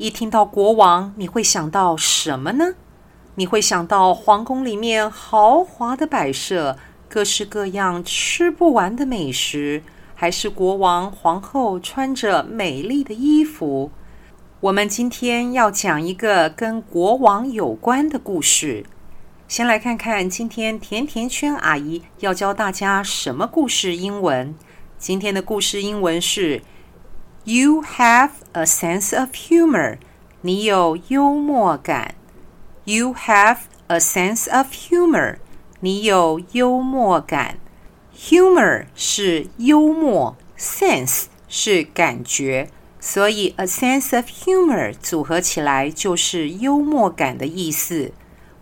一听到国王，你会想到什么呢？你会想到皇宫里面豪华的摆设，各式各样吃不完的美食，还是国王皇后穿着美丽的衣服？我们今天要讲一个跟国王有关的故事。先来看看今天甜甜圈阿姨要教大家什么故事英文。今天的故事英文是 “You have a sense of humor”，你有幽默感。You have a sense of humor，你有幽默感。Humor 是幽默，sense 是感觉。所以，a sense of humor 组合起来就是幽默感的意思。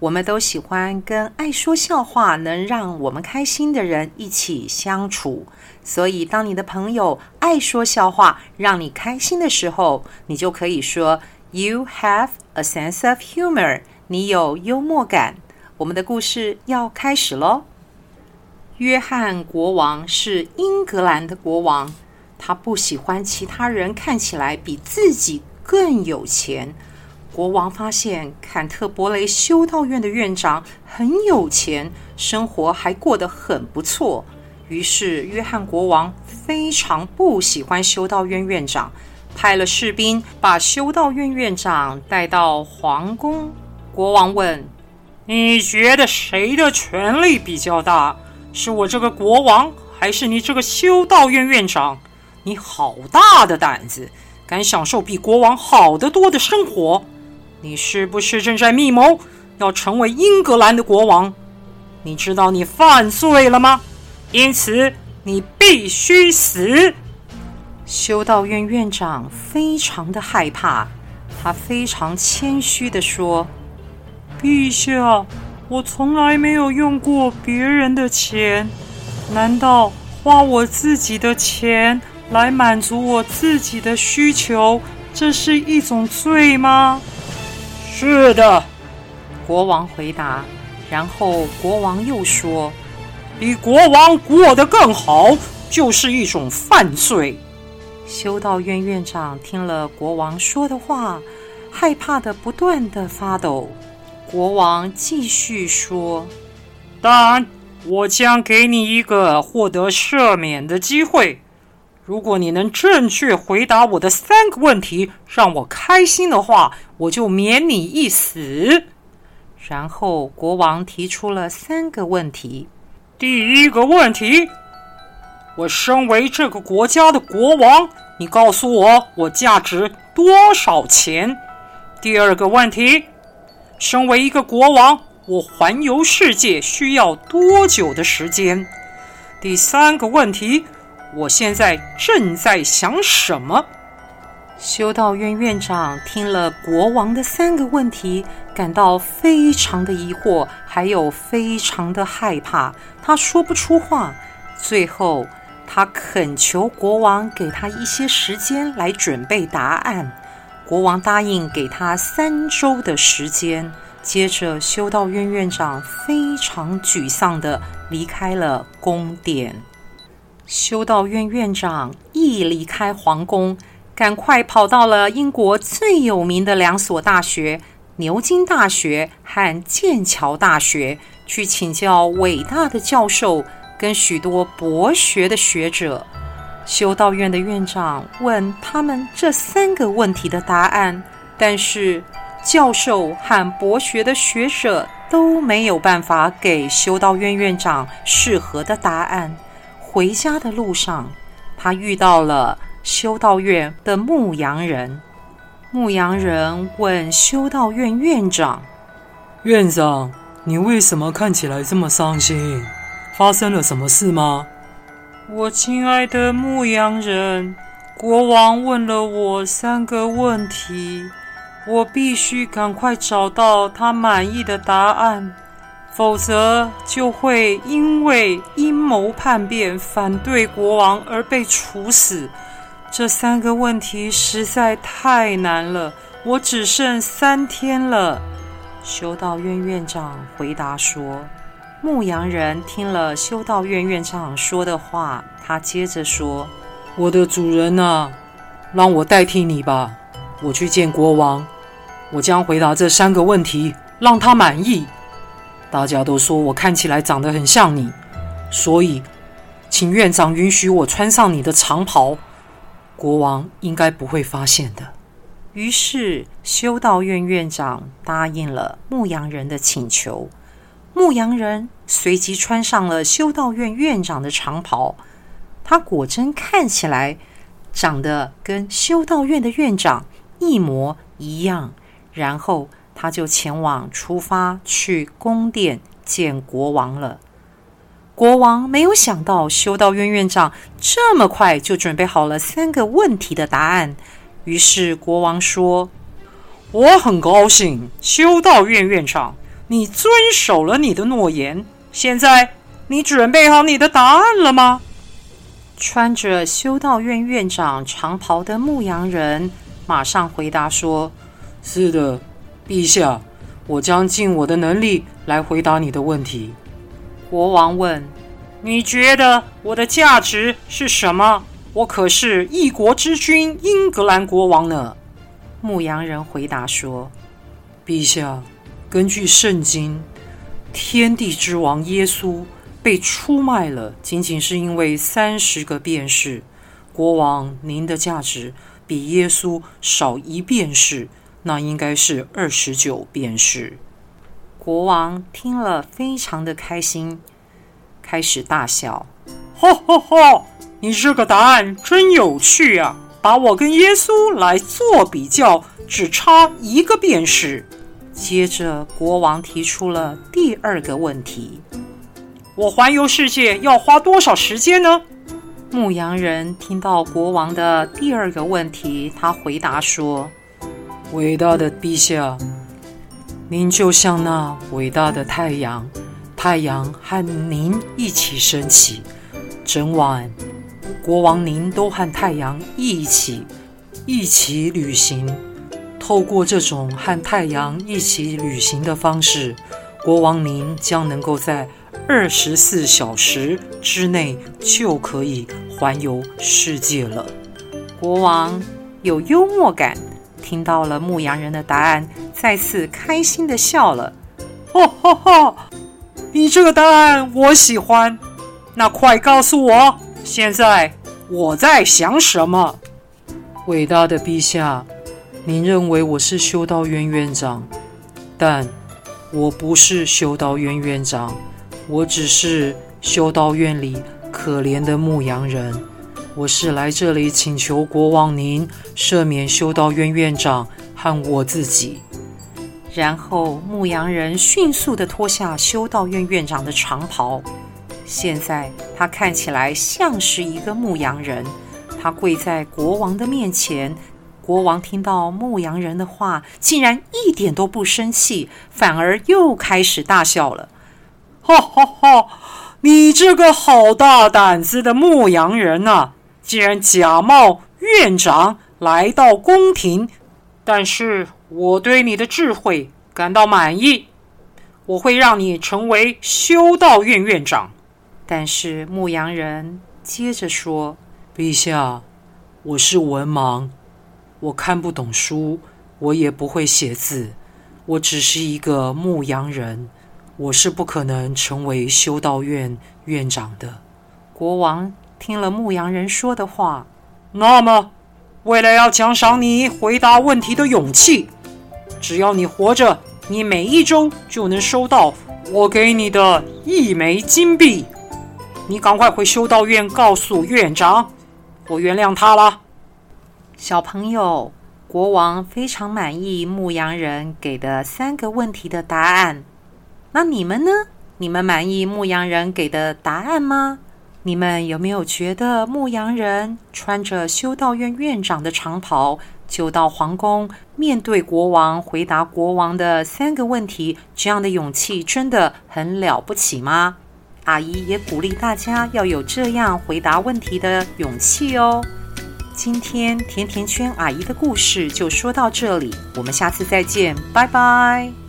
我们都喜欢跟爱说笑话、能让我们开心的人一起相处。所以，当你的朋友爱说笑话，让你开心的时候，你就可以说 “You have a sense of humor”，你有幽默感。我们的故事要开始喽。约翰国王是英格兰的国王。他不喜欢其他人看起来比自己更有钱。国王发现坎特伯雷修道院的院长很有钱，生活还过得很不错。于是，约翰国王非常不喜欢修道院院长，派了士兵把修道院院长带到皇宫。国王问：“你觉得谁的权力比较大？是我这个国王，还是你这个修道院院长？”你好大的胆子，敢享受比国王好得多的生活？你是不是正在密谋要成为英格兰的国王？你知道你犯罪了吗？因此你必须死。修道院院长非常的害怕，他非常谦虚地说：“陛下，我从来没有用过别人的钱，难道花我自己的钱？”来满足我自己的需求，这是一种罪吗？是的，国王回答。然后国王又说：“比国王过得更好，就是一种犯罪。”修道院院长听了国王说的话，害怕的不断的发抖。国王继续说：“但我将给你一个获得赦免的机会。”如果你能正确回答我的三个问题，让我开心的话，我就免你一死。然后国王提出了三个问题。第一个问题：我身为这个国家的国王，你告诉我我价值多少钱？第二个问题：身为一个国王，我环游世界需要多久的时间？第三个问题。我现在正在想什么？修道院院长听了国王的三个问题，感到非常的疑惑，还有非常的害怕，他说不出话。最后，他恳求国王给他一些时间来准备答案。国王答应给他三周的时间。接着，修道院院长非常沮丧地离开了宫殿。修道院院长一离开皇宫，赶快跑到了英国最有名的两所大学——牛津大学和剑桥大学，去请教伟大的教授跟许多博学的学者。修道院的院长问他们这三个问题的答案，但是教授和博学的学者都没有办法给修道院院长适合的答案。回家的路上，他遇到了修道院的牧羊人。牧羊人问修道院院长：“院长，你为什么看起来这么伤心？发生了什么事吗？”我亲爱的牧羊人，国王问了我三个问题，我必须赶快找到他满意的答案，否则就会因为阴谋叛变反对国王而被处死。这三个问题实在太难了，我只剩三天了。修道院院长回答说。牧羊人听了修道院院长说的话，他接着说：“我的主人呐，让我代替你吧，我去见国王，我将回答这三个问题，让他满意。大家都说我看起来长得很像你，所以，请院长允许我穿上你的长袍，国王应该不会发现的。”于是，修道院院长答应了牧羊人的请求。牧羊人随即穿上了修道院院长的长袍，他果真看起来长得跟修道院的院长一模一样。然后他就前往出发去宫殿见国王了。国王没有想到修道院院长这么快就准备好了三个问题的答案，于是国王说：“我很高兴，修道院院长。”你遵守了你的诺言，现在你准备好你的答案了吗？穿着修道院院长长袍的牧羊人马上回答说：“是的，陛下，我将尽我的能力来回答你的问题。”国王问：“你觉得我的价值是什么？我可是一国之君，英格兰国王呢。”牧羊人回答说：“陛下。”根据圣经，天地之王耶稣被出卖了，仅仅是因为三十个便士。国王，您的价值比耶稣少一便士，那应该是二十九便士。国王听了非常的开心，开始大笑：“哈哈哈！你这个答案真有趣啊！把我跟耶稣来做比较，只差一个便士。”接着，国王提出了第二个问题：“我环游世界要花多少时间呢？”牧羊人听到国王的第二个问题，他回答说：“伟大的陛下，您就像那伟大的太阳，太阳和您一起升起，整晚，国王您都和太阳一起，一起旅行。”透过这种和太阳一起旅行的方式，国王您将能够在二十四小时之内就可以环游世界了。国王有幽默感，听到了牧羊人的答案，再次开心的笑了。哈哈哈！你这个答案我喜欢。那快告诉我，现在我在想什么？伟大的陛下。您认为我是修道院院长，但我不是修道院院长，我只是修道院里可怜的牧羊人。我是来这里请求国王您赦免修道院院长和我自己。然后牧羊人迅速地脱下修道院院长的长袍，现在他看起来像是一个牧羊人。他跪在国王的面前。国王听到牧羊人的话，竟然一点都不生气，反而又开始大笑了。哈哈哈！你这个好大胆子的牧羊人啊，竟然假冒院长来到宫廷！但是我对你的智慧感到满意，我会让你成为修道院院长。但是牧羊人接着说：“陛下，我是文盲。”我看不懂书，我也不会写字，我只是一个牧羊人，我是不可能成为修道院院长的。国王听了牧羊人说的话，那么，为了要奖赏你回答问题的勇气，只要你活着，你每一周就能收到我给你的一枚金币。你赶快回修道院告诉院长，我原谅他了。小朋友，国王非常满意牧羊人给的三个问题的答案。那你们呢？你们满意牧羊人给的答案吗？你们有没有觉得牧羊人穿着修道院院长的长袍，就到皇宫面对国王，回答国王的三个问题，这样的勇气真的很了不起吗？阿姨也鼓励大家要有这样回答问题的勇气哦。今天甜甜圈阿姨的故事就说到这里，我们下次再见，拜拜。